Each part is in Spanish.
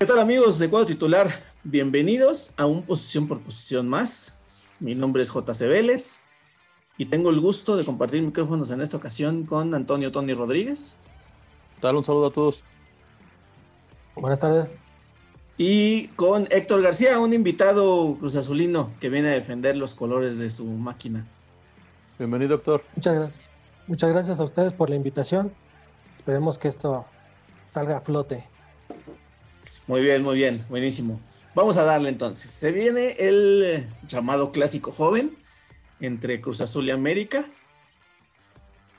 ¿Qué tal amigos de cuadro titular? Bienvenidos a un posición por posición más. Mi nombre es JC Vélez y tengo el gusto de compartir micrófonos en esta ocasión con Antonio Tony Rodríguez. ¿Qué tal? Un saludo a todos. Buenas tardes. Y con Héctor García, un invitado cruzazulino que viene a defender los colores de su máquina. Bienvenido, Héctor. Muchas gracias. Muchas gracias a ustedes por la invitación. Esperemos que esto salga a flote. Muy bien, muy bien, buenísimo. Vamos a darle entonces. Se viene el eh, llamado clásico joven entre Cruz Azul y América.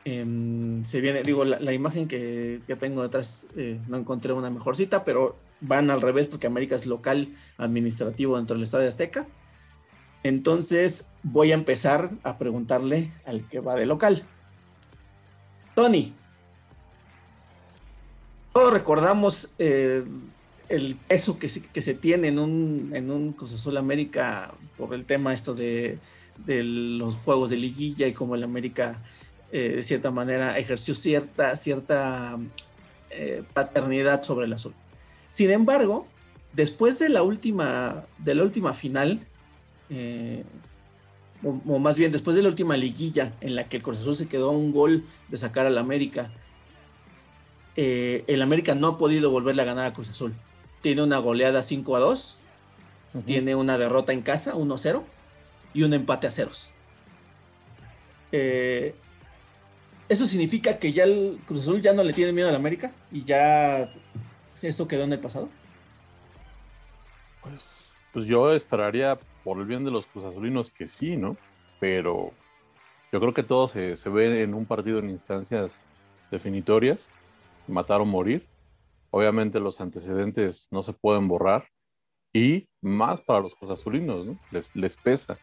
Em, se viene, digo, la, imagen que, tengo detrás, eh, no encontré una mejor cita, pero van al revés porque América es local administrativo dentro del Estadio Azteca. Entonces voy a empezar a preguntarle al que va de local. Tony, todos recordamos eh, el peso que se, que se tiene en un, en un Cruz Azul América por el tema esto de, los juegos de liguilla y cómo el América eh, de cierta manera ejerció cierta, cierta eh, paternidad sobre el azul. Sin embargo, después de la última, de la última final, o, más bien después de la última liguilla en la que el Cruz Azul se quedó a un gol de sacar al América, eh, el América no ha podido volverle a ganar a Cruz Azul. Tiene una goleada 5 a 2, tiene una derrota en casa 1 a 0 y un empate a ceros. Eh, eso significa que ya el Cruz Azul ya no le tiene miedo al América y ya esto quedó en el pasado. Pues, pues yo esperaría por el bien de los Cruz Azulinos que sí, ¿no? Pero yo creo que todo se, ve en un partido en instancias definitorias, matar o morir. Obviamente los antecedentes no se pueden borrar y más para los Cruz Azulinos, ¿no? Les, pesa,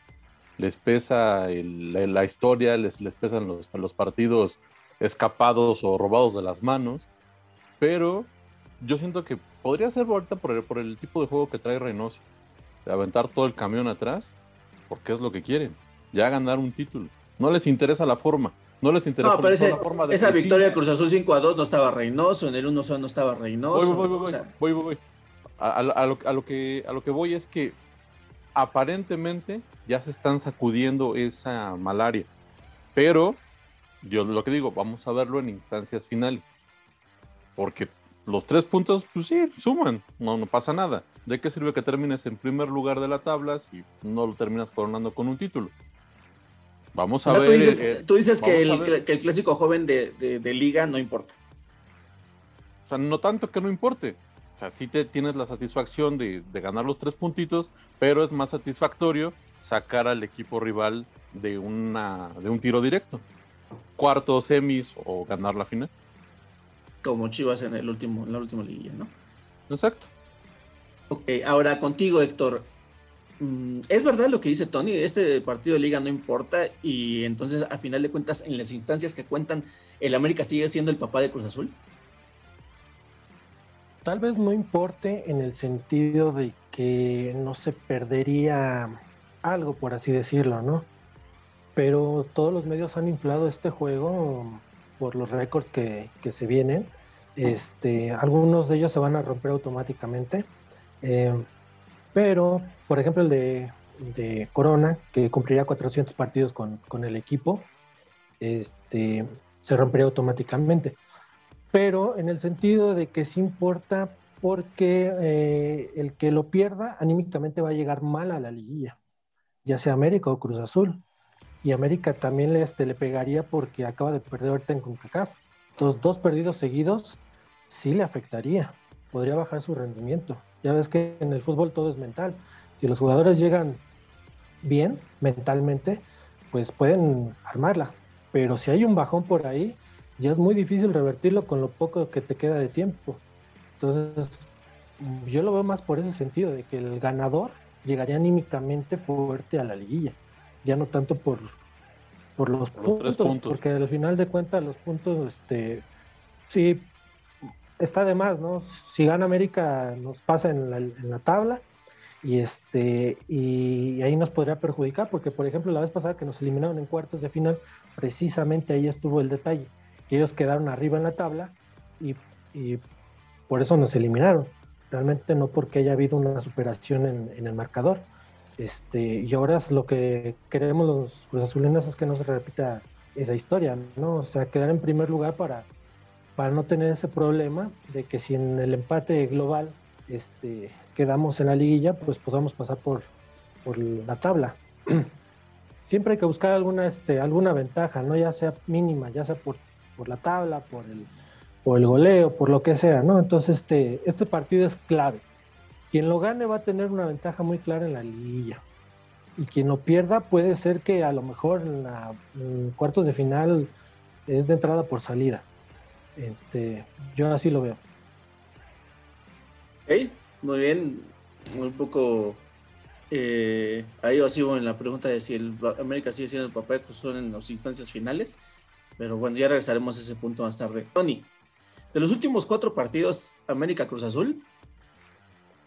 les pesa la, historia, les, les pesan los, los partidos escapados o robados de las manos, pero yo siento que podría ser ahorita por el, por el tipo de juego que trae Reynoso de aventar todo el camión atrás, porque es lo que quieren, ya ganar un título. No les interesa la forma, no les interesa la forma de esa victoria de Cruz Azul 5 a 2 no estaba Reynoso, en el 1 0 no estaba Reynoso. Voy, voy, voy, voy, voy, A, lo, a, lo, que, a lo que voy es que aparentemente ya se están sacudiendo esa malaria, pero yo lo que digo, vamos a verlo en instancias finales, porque los tres puntos, pues sí, suman, no, no pasa nada. ¿De qué sirve que termines en primer lugar de la tabla si no lo terminas coronando con un título? Vamos a ver. Tú dices, eh, tú dices que, el, clásico joven de, liga no importa. O sea, no tanto que no importe. O sea, sí te tienes la satisfacción de, ganar los tres puntitos, pero es más satisfactorio sacar al equipo rival de, una, de un tiro directo. Cuartos, semis o ganar la final como Chivas en el último, en la última liguilla, ¿no? Exacto. Ok, ahora contigo, Héctor. Mm, ¿Es verdad lo que dice Tony? Este partido de liga no importa y entonces a final de cuentas en las instancias que cuentan el América sigue siendo el papá de Cruz Azul. Tal vez no importe en el sentido de que no se perdería algo, por así decirlo, ¿no? Pero todos los medios han inflado este juego por los récords que, se vienen. Este, algunos de ellos se van a romper automáticamente. Eh, pero, por ejemplo, el de, Corona, que cumpliría 400 partidos con, el equipo, este, se rompería automáticamente. Pero en el sentido de que sí importa porque eh, el que lo pierda anímicamente va a llegar mal a la liguilla, ya sea América o Cruz Azul y América también le, este, le pegaría porque acaba de perder ahorita en CONCACAF. Entonces, dos perdidos seguidos sí le afectaría, podría bajar su rendimiento. Ya ves que en el fútbol todo es mental. Si los jugadores llegan bien mentalmente, pues pueden armarla. Pero si hay un bajón por ahí, ya es muy difícil revertirlo con lo poco que te queda de tiempo. Entonces, yo lo veo más por ese sentido, de que el ganador llegaría anímicamente fuerte a la liguilla ya no tanto por, por los, puntos, porque al final de cuentas los puntos, este, sí, está de más, ¿no? Si gana América nos pasa en la, en la tabla y este y ahí nos podría perjudicar porque por ejemplo la vez pasada que nos eliminaron en cuartos de final precisamente ahí estuvo el detalle que ellos quedaron arriba en la tabla y, y por eso nos eliminaron realmente no porque haya habido una superación en, el marcador. Este, y ahora es lo que queremos los Cruz Azulinos es que no se repita esa historia, ¿no? O sea, quedar en primer lugar para, para no tener ese problema de que si en el empate global este, quedamos en la liguilla, pues podamos pasar por, la tabla. Siempre hay que buscar alguna, este, alguna ventaja, ¿no? Ya sea mínima, ya sea por, la tabla, por el, por el goleo, por lo que sea, ¿no? Entonces este, este partido es clave. Quien lo gane va a tener una ventaja muy clara en la liguilla. Y quien lo pierda puede ser que a lo mejor en, la, cuartos de final es de entrada por salida. Este, yo así lo veo. Ok, muy bien. Un poco eh, ahí os en la pregunta de si el América sigue siendo el papel que son en las instancias finales. Pero bueno, ya regresaremos a ese punto más tarde. Tony, de los últimos cuatro partidos, América Cruz Azul,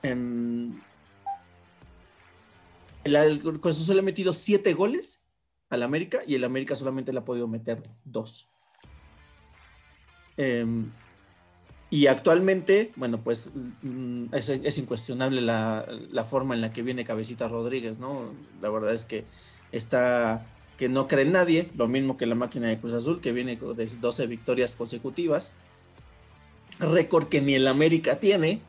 en, el, Cruz Azul ha metido siete goles al América y el América solamente le ha podido meter dos. Em, y actualmente, bueno, pues mm, es, incuestionable la, forma en la que viene Cabecita Rodríguez, ¿no? La verdad es que está que no cree nadie, lo mismo que la máquina de Cruz Azul, que viene de 12 victorias consecutivas, récord que ni el América tiene.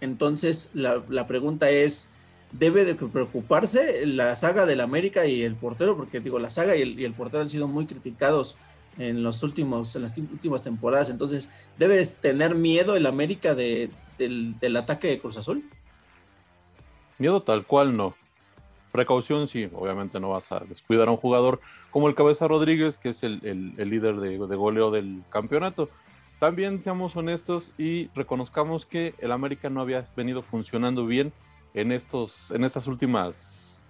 Entonces, la, pregunta es, ¿debe de preocuparse la saga del América y el portero? Porque digo, la saga y el portero han sido muy criticados en los últimos, en las últimas temporadas. Entonces, ¿debes tener miedo el América de, del, ataque de Cruz Azul? Miedo tal cual no. Precaución sí, obviamente no vas a descuidar a un jugador como el Cabeza Rodríguez, que es el, líder de, de, goleo del campeonato. También seamos honestos y reconozcamos que el América no había venido funcionando bien en, estos, en estas últimas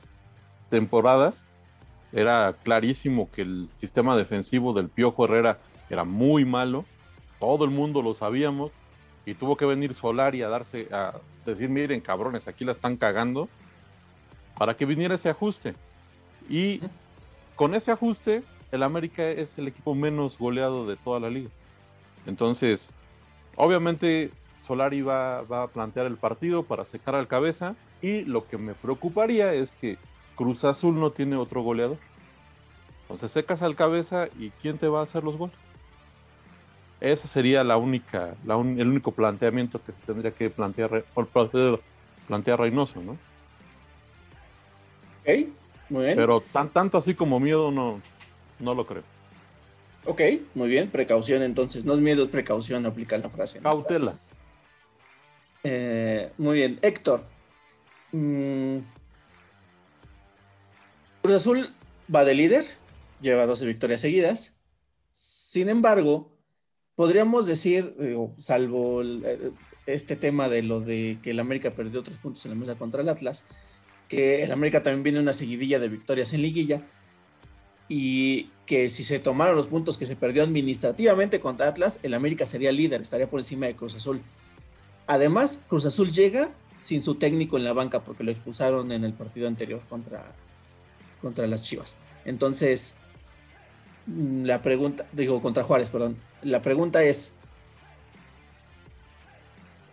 temporadas era clarísimo que el sistema defensivo del Piojo Herrera era muy malo, todo el mundo lo sabíamos, y tuvo que venir Solari a darse, a decir, miren cabrones, aquí la están cagando, para que viniera ese ajuste. Y con ese ajuste, el América es el equipo menos goleado de toda la liga. Entonces, obviamente Solari va, va a plantear el partido para secar al cabeza, y lo que me preocuparía es que Cruz Azul no tiene otro goleador. Entonces secas al cabeza y ¿quién te va a hacer los goles? Ese sería la única, el único planteamiento que se tendría que plantear, plantear Reynoso, ¿no? Ok, muy bien. Pero tan, tanto así como miedo no, no lo creo. Ok, muy bien, precaución entonces. No es miedo, es precaución, aplica la frase. Cautela. Eh, muy bien, Héctor. Mm, Cruz Azul va de líder, lleva 12 victorias seguidas. Sin embargo, podríamos decir, salvo eh, este tema de lo de que el América perdió tres puntos en la mesa contra el Atlas, que el América también viene una seguidilla de victorias en liguilla y que si se tomaron los puntos que se perdió administrativamente contra Atlas, el América sería líder, estaría por encima de Cruz Azul. Además, Cruz Azul llega sin su técnico en la banca porque lo expulsaron en el partido anterior contra, contra las Chivas. Entonces, mm, la pregunta, digo, contra Juárez, perdón. La pregunta es,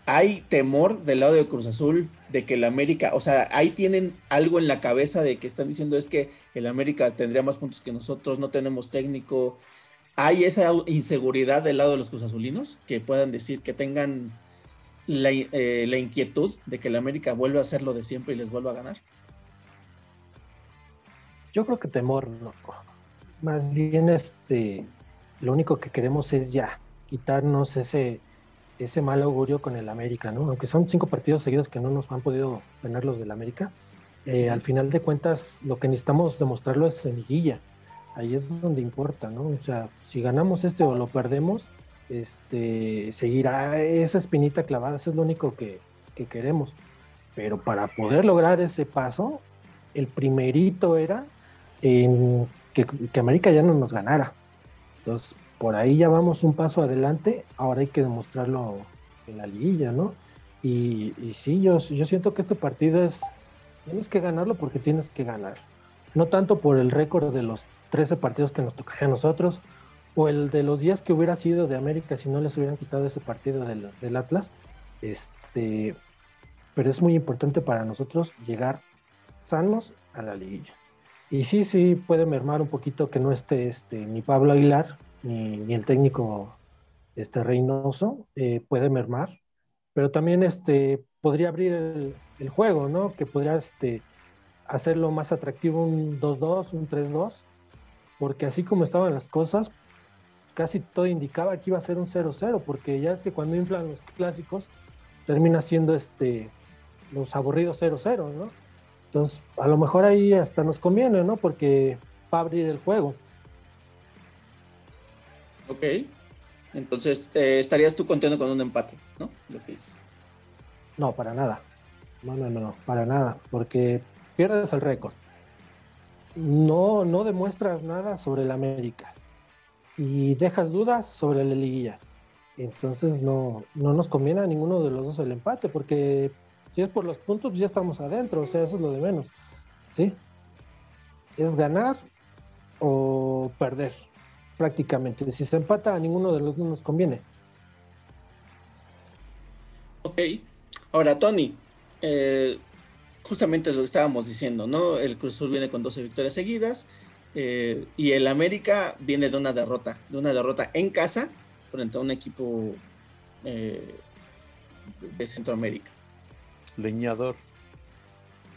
¿hay temor del lado de Cruz Azul de que el América, o sea, ahí tienen algo en la cabeza de que están diciendo es que el América tendría más puntos que nosotros, no tenemos técnico? ¿Hay esa inseguridad del lado de los Cruz Azulinos que puedan decir que tengan la, eh, la inquietud de que el América vuelva a hacer lo de siempre y les vuelva a ganar? Yo creo que temor, no. Más bien, este, lo único que queremos es ya quitarnos ese, ese mal augurio con el América, ¿no? Aunque son cinco partidos seguidos que no nos han podido ganar los del América, eh, al final de cuentas lo que necesitamos demostrarlo es semillilla. Ahí es donde importa, ¿no? O sea, si ganamos este o lo perdemos, este, seguirá esa espinita clavada, eso es lo único que, que queremos. Pero para poder lograr ese paso, el primerito era en que, América ya no nos ganara. Entonces, por ahí ya vamos un paso adelante, ahora hay que demostrarlo en la liguilla, ¿no? Y, sí, yo, siento que este partido es, tienes que ganarlo porque tienes que ganar. No tanto por el récord de los 13 partidos que nos tocaría a nosotros, o el de los días que hubiera sido de América si no les hubieran quitado ese partido del, del Atlas, este, pero es muy importante para nosotros llegar sanos a la liguilla. Y sí, sí, puede mermar un poquito que no esté este, ni Pablo Aguilar, ni, el técnico este, Reynoso, eh, puede mermar, pero también este, podría abrir el, juego, ¿no? Que podría este, hacerlo más atractivo un 2-2, un 3-2, porque así como estaban las cosas, casi todo indicaba que iba a ser un 0-0, porque ya es que cuando inflan los clásicos, termina siendo este, los aburridos 0-0, ¿no? Entonces, a lo mejor ahí hasta nos conviene, ¿no? Porque va a abrir el juego. Ok. Entonces, eh, estarías tú contento con un empate, ¿no? Lo que dices. No, para nada. No, no, no, para nada. Porque pierdes el récord. No, no demuestras nada sobre el América. Y dejas dudas sobre la liguilla. Entonces no, no nos conviene a ninguno de los dos el empate, porque si es por los puntos, ya estamos adentro, o sea, eso es lo de menos. ¿Sí? Es ganar o perder, prácticamente. Si se empata, a ninguno de los dos nos conviene. Ok. Ahora, Tony, eh, justamente lo que estábamos diciendo, ¿no? El Cruz Azul viene con 12 victorias seguidas eh, y el América viene de una derrota, de una derrota en casa frente a un equipo eh, de Centroamérica. Leñador.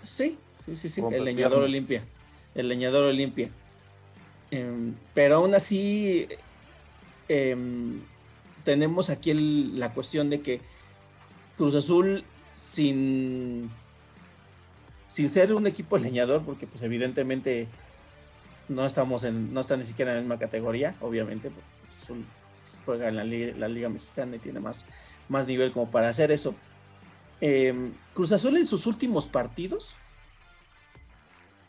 Sí, sí, sí, sí. el leñador Olimpia. El leñador Olimpia. Em, pero aún así, em, tenemos aquí la cuestión de que Cruz Azul, sin, sin ser un equipo leñador, porque pues evidentemente no estamos en, no está ni siquiera en la misma categoría, obviamente, porque Cruz Azul juega en la, la Liga Mexicana y tiene más, más nivel como para hacer eso. Em, Cruz Azul en sus últimos partidos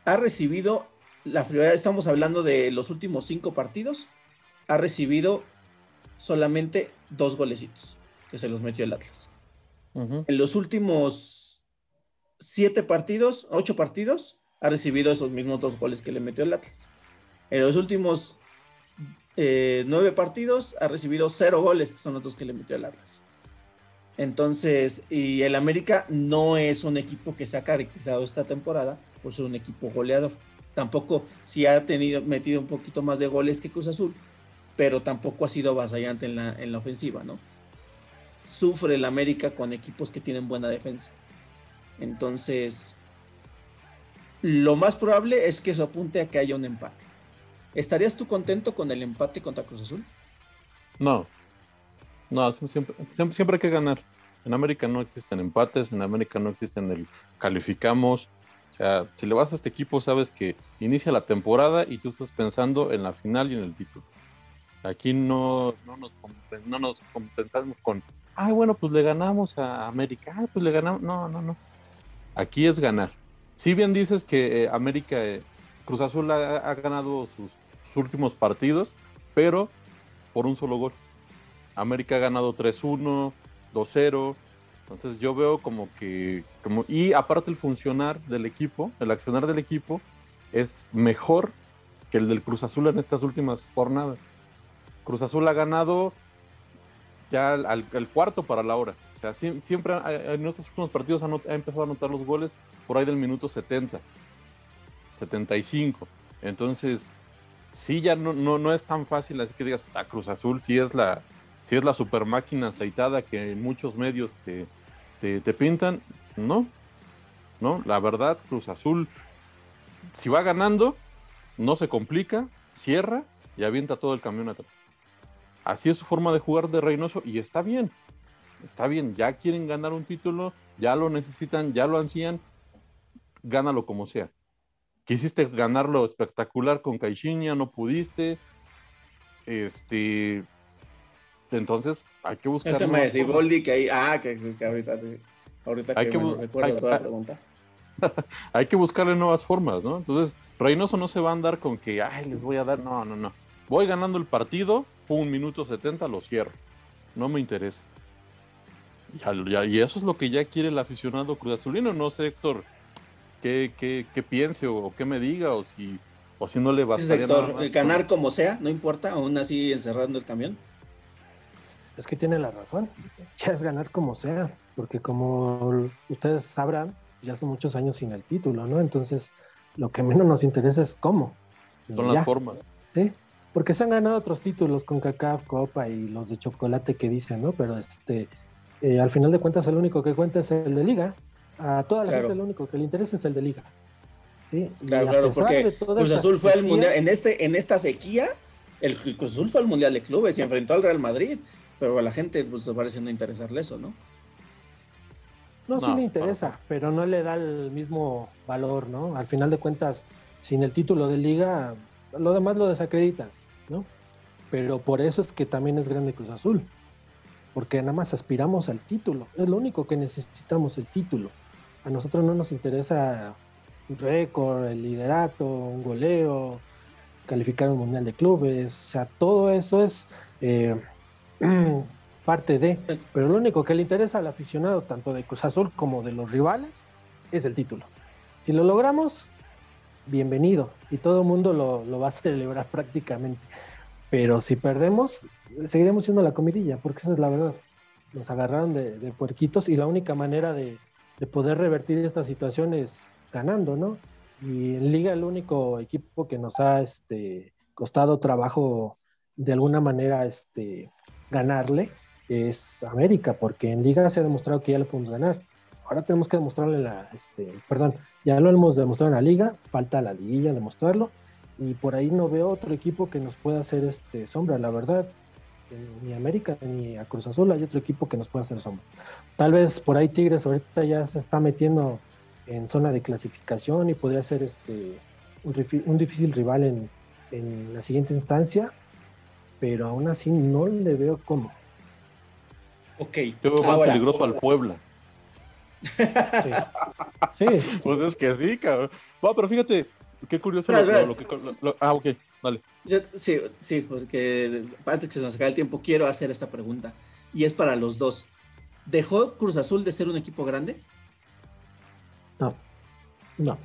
ha recibido, la estamos hablando de los últimos cinco partidos, ha recibido solamente dos golecitos que se los metió el Atlas. En los últimos siete partidos, ocho partidos, ha recibido esos mismos dos goles que le metió el Atlas. En los últimos eh, nueve partidos ha recibido cero goles, que son los dos que le metió el Atlas. Entonces, y el América no es un equipo que se ha caracterizado esta temporada por ser un equipo goleador. Tampoco, sí ha tenido, metido un poquito más de goles que Cruz Azul, pero tampoco ha sido avasallante en la, en la ofensiva, ¿no? Sufre el América con equipos que tienen buena defensa. Entonces, lo más probable es que eso apunte a que haya un empate. ¿Estarías tú contento con el empate contra Cruz Azul? No, no, siempre, siempre, hay que ganar. En América no existen empates, en América no existen el calificamos. O sea, si le vas a este equipo, sabes que inicia la temporada y tú estás pensando en la final y en el título. Aquí no, no, nos, no nos compensamos con, ay, bueno, pues le ganamos a América, ay, pues le ganamos. No, no, no. Aquí es ganar. Si bien dices que eh, América, eh, Cruz Azul ha, ganado sus últimos partidos, pero por un solo gol. América ha ganado 3-1, 2-0. Entonces yo veo como que, como, y aparte el funcionar del equipo, el accionar del equipo es mejor que el del Cruz Azul en estas últimas jornadas. Cruz Azul ha ganado ya al, cuarto para la hora. O sea, siempre en estos últimos partidos ha, empezado a anotar los goles por ahí del minuto 70, 75. Entonces, sí, ya no, no, no es tan fácil así que digas, a ah, Cruz Azul sí es la, si es la super máquina aceitada que muchos medios te, te, pintan, no, no, la verdad, Cruz Azul, si va ganando, no se complica, cierra y avienta todo el camión atrás. Así es su forma de jugar de Reynoso y está bien, está bien, ya quieren ganar un título, ya lo necesitan, ya lo ansían, gánalo como sea. Quisiste ganarlo espectacular con Caixinha, no pudiste. Este, entonces, hay que buscar. Este me Boldi que ahí. Ah, que, ahorita, ahorita hay que, me recuerdo toda la pregunta. hay que buscarle nuevas formas, ¿no? Entonces, Reynoso no se va a andar con que, ay, les voy a dar. No, no, no. Voy ganando el partido, fue un minuto 70, lo cierro. No me interesa. y eso es lo que ya quiere el aficionado Cruz Azulino. No sé, Héctor, qué, qué, qué piense o, qué me diga o si, o si no le va a el ganar como sea, no importa, aún así encerrando el camión. Es que tiene la razón. Ya es ganar como sea, porque como ustedes sabrán, ya son muchos años sin el título, ¿no? Entonces, lo que menos nos interesa es cómo. Son las formas. Sí, porque se han ganado otros títulos con CACAF, Copa y los de chocolate que dicen, ¿no? Pero este, eh, al final de cuentas, el único que cuenta es el de Liga. A toda la gente, lo único que le interesa es el de Liga. ¿sí? Claro, claro, porque Cruz Azul fue al mundial, en, este, en esta sequía, el Cruz Azul fue al mundial de clubes y enfrentó al Real Madrid, pero a la gente, pues, parece no interesarle eso, ¿no? No, sí le interesa, pero no le da el mismo valor, ¿no? Al final de cuentas, sin el título de liga, lo demás lo desacreditan, ¿no? Pero por eso es que también es grande Cruz Azul, porque nada más aspiramos al título, es lo único que necesitamos, el título. A nosotros no nos interesa un récord, el liderato, un goleo, calificar un mundial de clubes, o sea, todo eso es... Eh, parte de, pero lo único que le interesa al aficionado, tanto de Cruz Azul como de los rivales, es el título. Si lo logramos, bienvenido, y todo el mundo lo, va a celebrar prácticamente. Pero si perdemos, seguiremos siendo la comidilla, porque esa es la verdad. Nos agarraron de, puerquitos y la única manera de, poder revertir esta situación es ganando, ¿no? Y en Liga el único equipo que nos ha este, costado trabajo de alguna manera este, ganarle es América, porque en Liga se ha demostrado que ya lo podemos ganar. Ahora tenemos que demostrarle la, este, perdón, ya lo hemos demostrado en la Liga, falta la liguilla demostrarlo, y por ahí no veo otro equipo que nos pueda hacer este sombra, la verdad. Eh, ni América ni a Cruz Azul hay otro equipo que nos pueda hacer sombra. Tal vez por ahí Tigres ahorita ya se está metiendo en zona de clasificación y podría ser este un, difícil rival en, en la siguiente instancia, pero aún así no le veo cómo. Ok. Yo veo más peligroso al Puebla. Sí. Pues es que sí, cabrón. Bueno, pero fíjate, qué curioso lo, que. ah, ok, dale. sí, sí, porque antes que se nos acabe el tiempo, quiero hacer esta pregunta. Y es para los dos. ¿Dejó Cruz Azul de ser un equipo grande? No. No.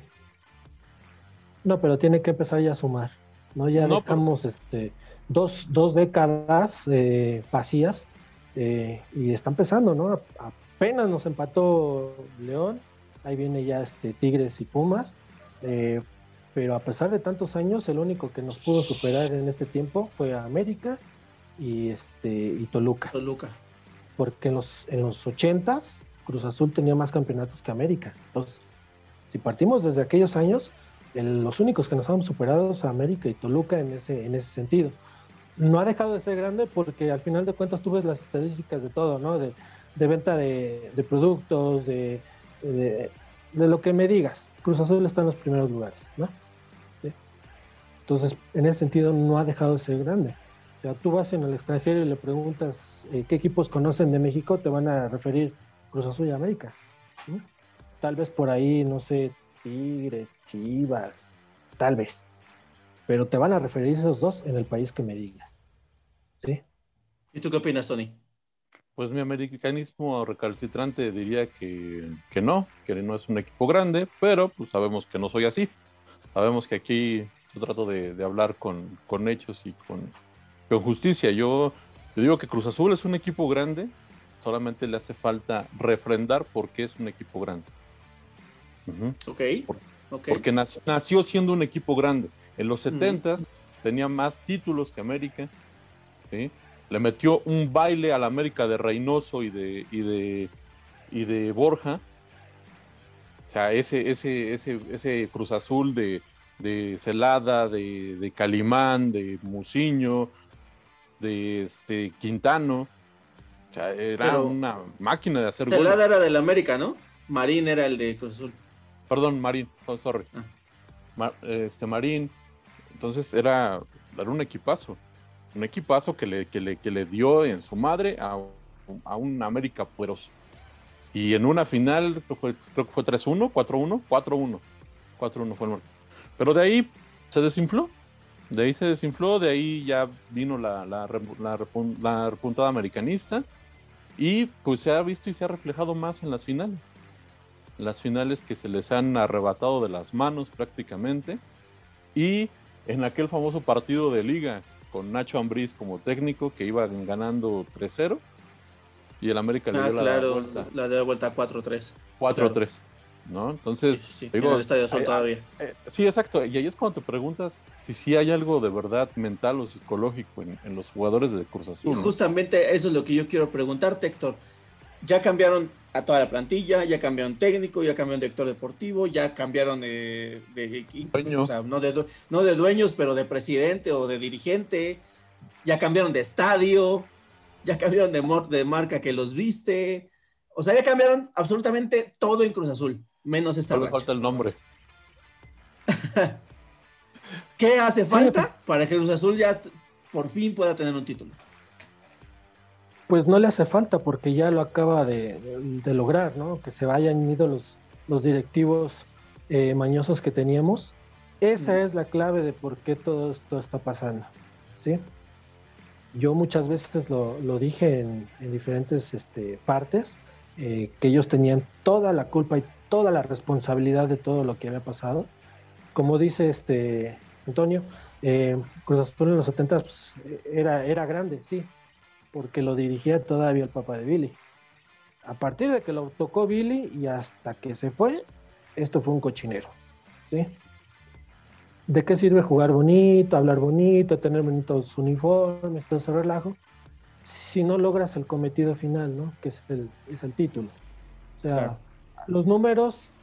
No, pero tiene que empezar ya a sumar. ¿no? Ya dejamos este, dos, dos décadas eh, vacías eh, y está empezando, ¿no? Apenas nos empató León, ahí viene ya este Tigres y Pumas, eh, pero a pesar de tantos años, el único que nos pudo superar en este tiempo fue América y este y Toluca. Toluca. Porque en los, en los 80s Cruz Azul tenía más campeonatos que América. Entonces, si partimos desde aquellos años, los únicos que nos han superado son América y Toluca en ese, en ese sentido no ha dejado de ser grande porque al final de cuentas tú ves las estadísticas de todo, ¿no? De, venta de, productos, de, de, lo que me digas. Cruz Azul está en los primeros lugares, ¿no? Entonces, en ese sentido, no ha dejado de ser grande. O sea, tú vas en el extranjero y le preguntas eh, qué equipos conocen de México, te van a referir Cruz Azul y América. Tal vez por ahí, no sé, Tigre, Chivas, tal vez pero te van a referir esos dos en el país que me digas. ¿Sí? ¿Y tú qué opinas, Tony? Pues mi americanismo recalcitrante diría que, no, que no es un equipo grande, pero pues sabemos que no soy así. Sabemos que aquí yo trato de, hablar con, hechos y con, justicia. Yo, yo digo que Cruz Azul es un equipo grande, solamente le hace falta refrendar porque es un equipo grande. Ok. Porque nació siendo un equipo grande. En los 70 tenía más títulos que América. Le metió un baile a la América de Reynoso y de, y de, y de Borja. O sea, ese, ese, ese, ese Cruz Azul de, de Celada, de, de, Calimán, de Muciño, de este Quintano. O sea, era una máquina de hacer Celada era del América, ¿no? Marín era el de Cruz Azul. Perdón, Marín, oh, sorry. Ah. este Marín, entonces era, era un equipazo, un equipazo que le, que le, que le dio en su madre a, a un América poderoso. Y en una final, creo, creo que fue 3-1, 4-1, 4-1. 4-1 fue el marco. Pero de ahí se desinfló. De ahí se desinfló, de ahí ya vino la, la, la, la repuntada americanista. Y pues se ha visto y se ha reflejado más en las finales. Las finales que se les han arrebatado de las manos prácticamente. Y en aquel famoso partido de liga con Nacho Ambriz como técnico, que iban ganando 3-0, y el América le Ah, dio la vuelta la de vuelta 4-3. 4-3, ¿no? Entonces, Sí, sí, digo, en el Estadio Sol hay- todavía. eh, sí, exacto, y ahí es cuando te preguntas si sí hay algo de verdad mental o psicológico en, en los jugadores de Cruz Y Azul. ¿no? justamente eso es lo que yo quiero preguntarte, Héctor. Ya cambiaron a toda la plantilla, ya cambiaron técnico, ya cambiaron director deportivo, ya cambiaron de, de- Dueño. o sea, no de, no de dueños, pero de presidente o de dirigente, ya cambiaron de estadio, ya cambiaron de, de marca que los viste, o sea, ya cambiaron absolutamente todo en Cruz Azul, menos esta Solo falta el nombre. ¿Qué hace Sí. falta para que Cruz Azul ya por fin pueda tener un título? Pues no le hace falta porque ya lo acaba de, de lograr, ¿no? Que se vayan ido los, los directivos eh, mañosos que teníamos. Esa es la clave de por qué todo esto está pasando, ¿sí? Yo muchas veces lo, lo dije en, en diferentes este, partes, eh, que ellos tenían toda la culpa y toda la responsabilidad de todo lo que había pasado. Como dice este Antonio, eh, Cruz Azul en los 70 pues, era, era grande, sí, porque lo dirigía todavía el papá de Billy. A partir de que lo tocó Billy y hasta que se fue, esto fue un cochinero. ¿sí? ¿De qué sirve jugar bonito, hablar bonito, tener bonitos uniformes, todo ese relajo? Si no logras el cometido final, ¿no? Que es el, es el título. O sea, Claro. los números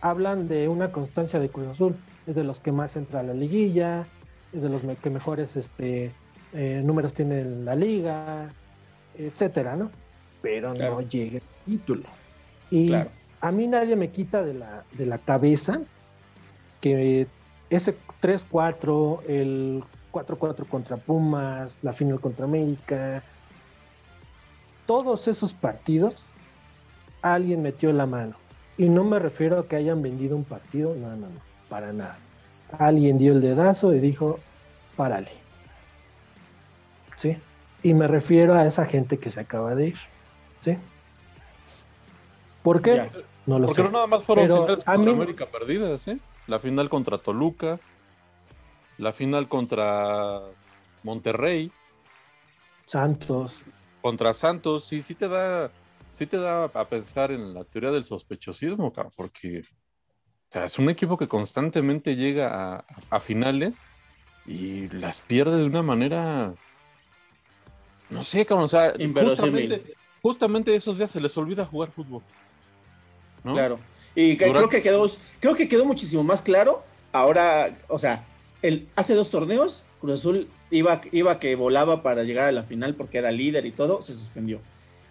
hablan de una constancia de Cruz Azul. Es de los que más entra a la liguilla, es de los que mejores este, eh, números tiene en la liga, etcétera, ¿no? Pero Claro. no llega el título. Y Claro. a mí nadie me quita de la, de la cabeza que ese 3-4, el 4-4 contra Pumas, la final contra América, todos esos partidos, alguien metió la mano. Y no me refiero a que hayan vendido un partido, no, no, no, para nada. Alguien dio el dedazo y dijo, párale. Y me refiero a esa gente que se acaba de ir. ¿Sí? ¿Por qué? Ya. No lo Porque sé. no nada más fueron Pero finales contra mí- América perdidas, ¿eh? La final contra Toluca, la final contra Monterrey, Santos. contra Santos, sí, sí te da, sí te da a pensar en la teoría del sospechosismo, cabrón, porque o sea, es un equipo que constantemente llega a, a finales y las pierde de una manera, no sé, cabrón, o sea, justamente, justamente esos días se les olvida jugar fútbol. ¿no? Claro. Y Durante- creo que quedó, creo que quedó muchísimo más claro. Ahora, o sea, el, hace dos torneos, Cruz Azul iba, iba que volaba para llegar a la final porque era líder y todo, se suspendió.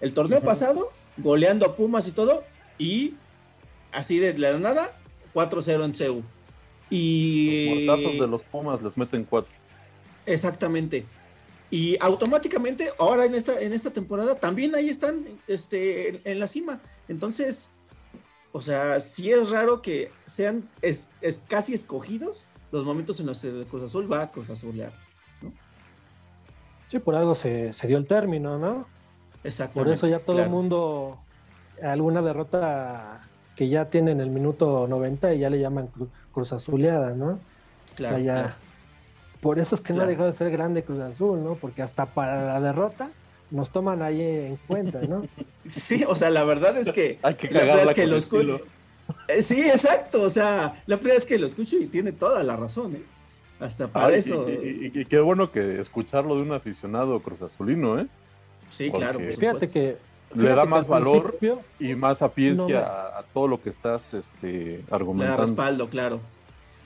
El torneo pasado, goleando a Pumas y todo, y así de la nada, 4-0 en CEU. Los Y muertazos de los Pumas les meten cuatro. Exactamente. Y automáticamente, ahora en esta, en esta temporada, también ahí están este, en, en la cima. Entonces, o sea, sí es raro que sean es, es casi escogidos los momentos en los que Cruz Azul va a Cruz Azulear. Sí, por algo se, se dio el término, ¿no? Exactamente. Por eso ya todo el mundo, alguna derrota que ya tiene en el minuto 90 y ya le llaman cru- Cruz Azuleada, ¿no? Claro, o sea, ya. claro. Por eso es que no ha dejado de ser grande Cruz Azul, ¿no? Porque hasta para la derrota nos toman ahí en cuenta, ¿no? Sí, o sea, la verdad es que. Hay que la cagarla vez que lo escucho. Eh, Sí, exacto. O sea, la primera vez que lo escucho y tiene toda la razón, ¿eh? Hasta para Ay, eso. Y, y- y- y qué bueno que escucharlo de un aficionado cruz azulino, ¿eh? sí, porque- claro. por Fíjate que. Le da más al valor y más sapiencia No, a, a todo lo que estás este, Le da argumentando. respaldo, claro.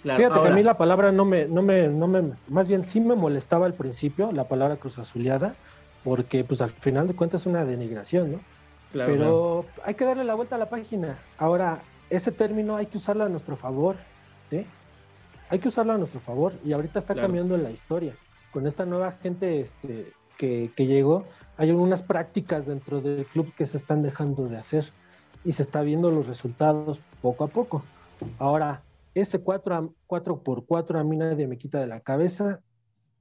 Claro, Fíjate que a mí la palabra no me, no me, no me, más bien sí me molestaba al principio la palabra Cruz Azuleada, porque pues al final de cuentas es una denigración, ¿no? claro, Pero hay que darle la vuelta a la página. Ahora, ese término hay que usarlo a nuestro favor, ¿sí? Hay que usarlo a nuestro favor y ahorita está cambiando la historia. Con esta nueva gente este, que, que llegó, hay algunas prácticas dentro del club que se están dejando de hacer y se está viendo los resultados poco a poco. Ahora, ese 4, a, 4 por 4 a mí nadie me quita de la cabeza,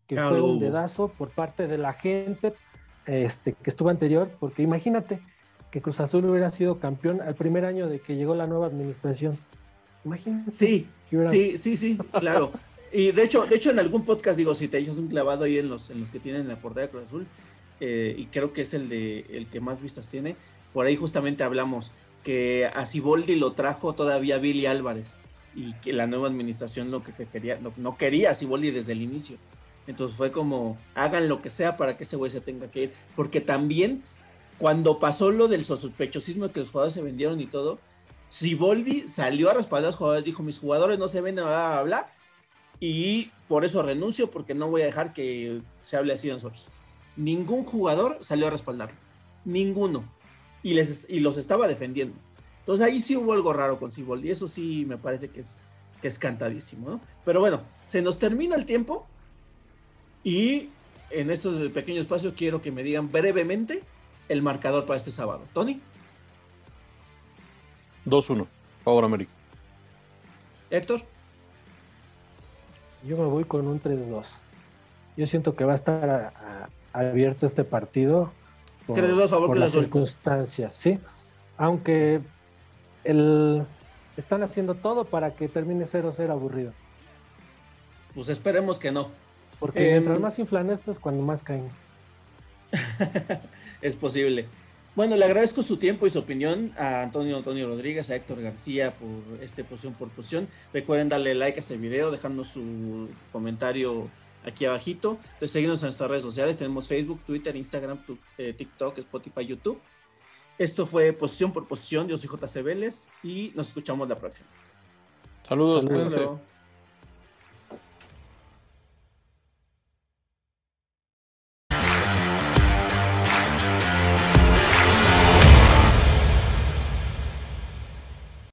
que Claro, fue un dedazo por parte de la gente este, que estuvo anterior, porque imagínate que Cruz Azul hubiera sido campeón al primer año de que llegó la nueva administración. Imagínate. Sí, sí, sí, sí, claro. Y de hecho, de hecho, en algún podcast, digo, si te echas un clavado ahí en los, en los que tienen la portada de Cruz Azul, eh, y creo que es el de el que más vistas tiene, por ahí justamente hablamos que a Siboldi lo trajo todavía Billy Álvarez y que la nueva administración lo que quería, no, quería a Siboldi desde el inicio. Entonces fue como, hagan lo que sea para que ese güey se tenga que ir. Porque también, cuando pasó lo del sospechosismo de que los jugadores se vendieron y todo, Siboldi salió a respaldar a los jugadores, dijo, mis jugadores no se venden, a hablar y por eso renuncio, porque no voy a dejar que se hable así de nosotros. Ningún jugador salió a respaldarlo, ninguno, y, les, y los estaba defendiendo. Entonces ahí sí hubo algo raro con Siboldi, y eso sí me parece que es, que es cantadísimo, ¿no? Pero bueno, se nos termina el tiempo y en este pequeño espacio quiero que me digan brevemente el marcador para este sábado. Tony. 2-1, favor América. Héctor. Yo me voy con un 3-2. Yo siento que va a estar abierto este partido por, 3-2 favor por las circunstancias, ¿sí? Aunque el, están haciendo todo para que termine 0-0 aburrido. Pues esperemos que no. Porque eh, mientras más inflan estos, cuando más caen. es posible. Bueno, le agradezco su tiempo y su opinión a Antonio Antonio Rodríguez, a Héctor García por este posición por posición. Recuerden darle like a este video, dejando su comentario aquí abajito. Entonces, seguirnos en nuestras redes sociales. Tenemos Facebook, Twitter, Instagram, eh, TikTok, Spotify, YouTube. Esto fue Posición por Posición. Yo soy JC Vélez y nos escuchamos la próxima. Saludos. Saludos.